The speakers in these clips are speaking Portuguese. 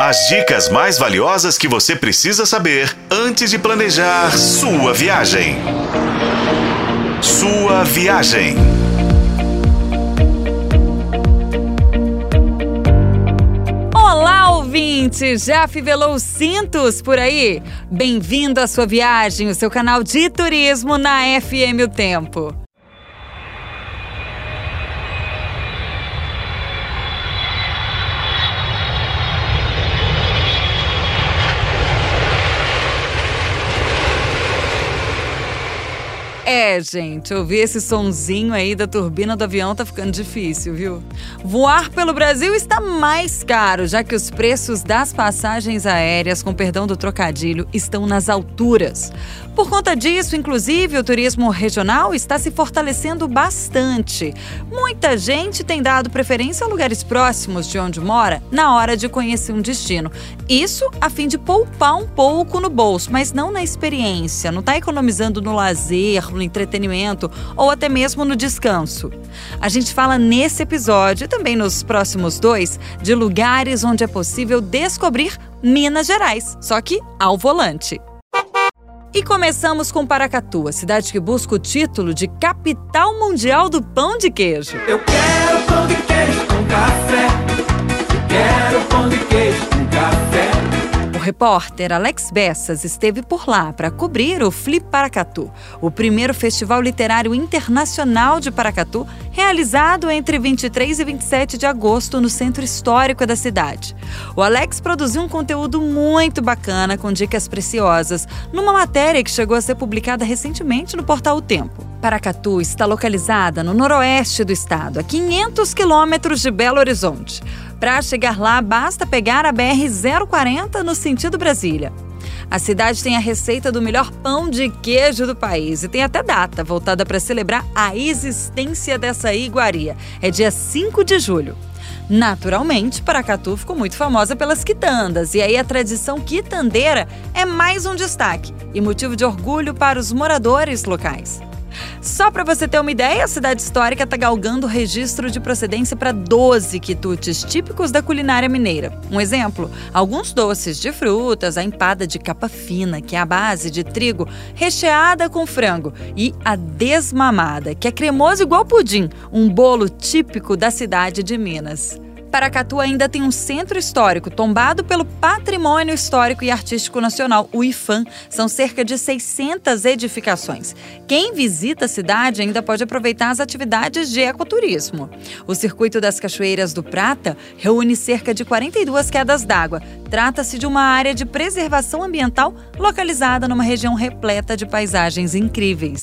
As dicas mais valiosas que você precisa saber antes de planejar sua viagem. Sua viagem. Olá, ouvinte! Já fivelou os cintos por aí? Bem-vindo à sua viagem, o seu canal de turismo na FM O Tempo. É, gente, ouvir esse sonzinho aí da turbina do avião tá ficando difícil, viu? Voar pelo Brasil está mais caro, já que os preços das passagens aéreas, com perdão do trocadilho, estão nas alturas. Por conta disso, inclusive, o turismo regional está se fortalecendo bastante. Muita gente tem dado preferência a lugares próximos de onde mora na hora de conhecer um destino. Isso a fim de poupar um pouco no bolso, mas não na experiência, não está economizando no lazer, no entretenimento ou até mesmo no descanso. A gente fala nesse episódio e também nos próximos dois de lugares onde é possível descobrir Minas Gerais, só que ao volante. E começamos com Paracatu, a cidade que busca o título de capital mundial do pão de queijo. Eu quero pão de queijo com café. Eu quero pão de queijo repórter Alex Bessas esteve por lá para cobrir o Flip Paracatu, o primeiro festival literário internacional de Paracatu, realizado entre 23 e 27 de agosto no centro histórico da cidade. O Alex produziu um conteúdo muito bacana com dicas preciosas, numa matéria que chegou a ser publicada recentemente no portal O Tempo. Paracatu está localizada no noroeste do estado, a 500 quilômetros de Belo Horizonte. Para chegar lá, basta pegar a BR-040 no sentido Brasília. A cidade tem a receita do melhor pão de queijo do país e tem até data voltada para celebrar a existência dessa iguaria. É dia 5 de julho. Naturalmente, Paracatu ficou muito famosa pelas quitandas, e aí a tradição quitandeira é mais um destaque e motivo de orgulho para os moradores locais. Só para você ter uma ideia, a cidade histórica está galgando registro de procedência para 12 quitutes típicos da culinária mineira. Um exemplo: alguns doces de frutas, a empada de capa fina, que é a base de trigo recheada com frango, e a desmamada, que é cremoso igual pudim, um bolo típico da cidade de Minas. Paracatu ainda tem um centro histórico tombado pelo Patrimônio Histórico e Artístico Nacional, o IFAM. São cerca de 600 edificações. Quem visita a cidade ainda pode aproveitar as atividades de ecoturismo. O Circuito das Cachoeiras do Prata reúne cerca de 42 quedas d'água. Trata-se de uma área de preservação ambiental localizada numa região repleta de paisagens incríveis.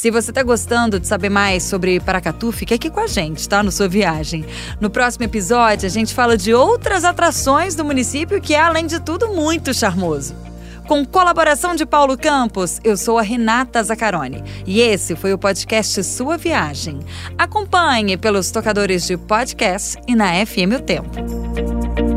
Se você está gostando de saber mais sobre Paracatu, fique aqui com a gente, tá? No sua viagem. No próximo episódio, a gente fala de outras atrações do município que é, além de tudo, muito charmoso. Com colaboração de Paulo Campos, eu sou a Renata Zacarone e esse foi o podcast Sua Viagem. Acompanhe pelos tocadores de podcast e na FM O Tempo.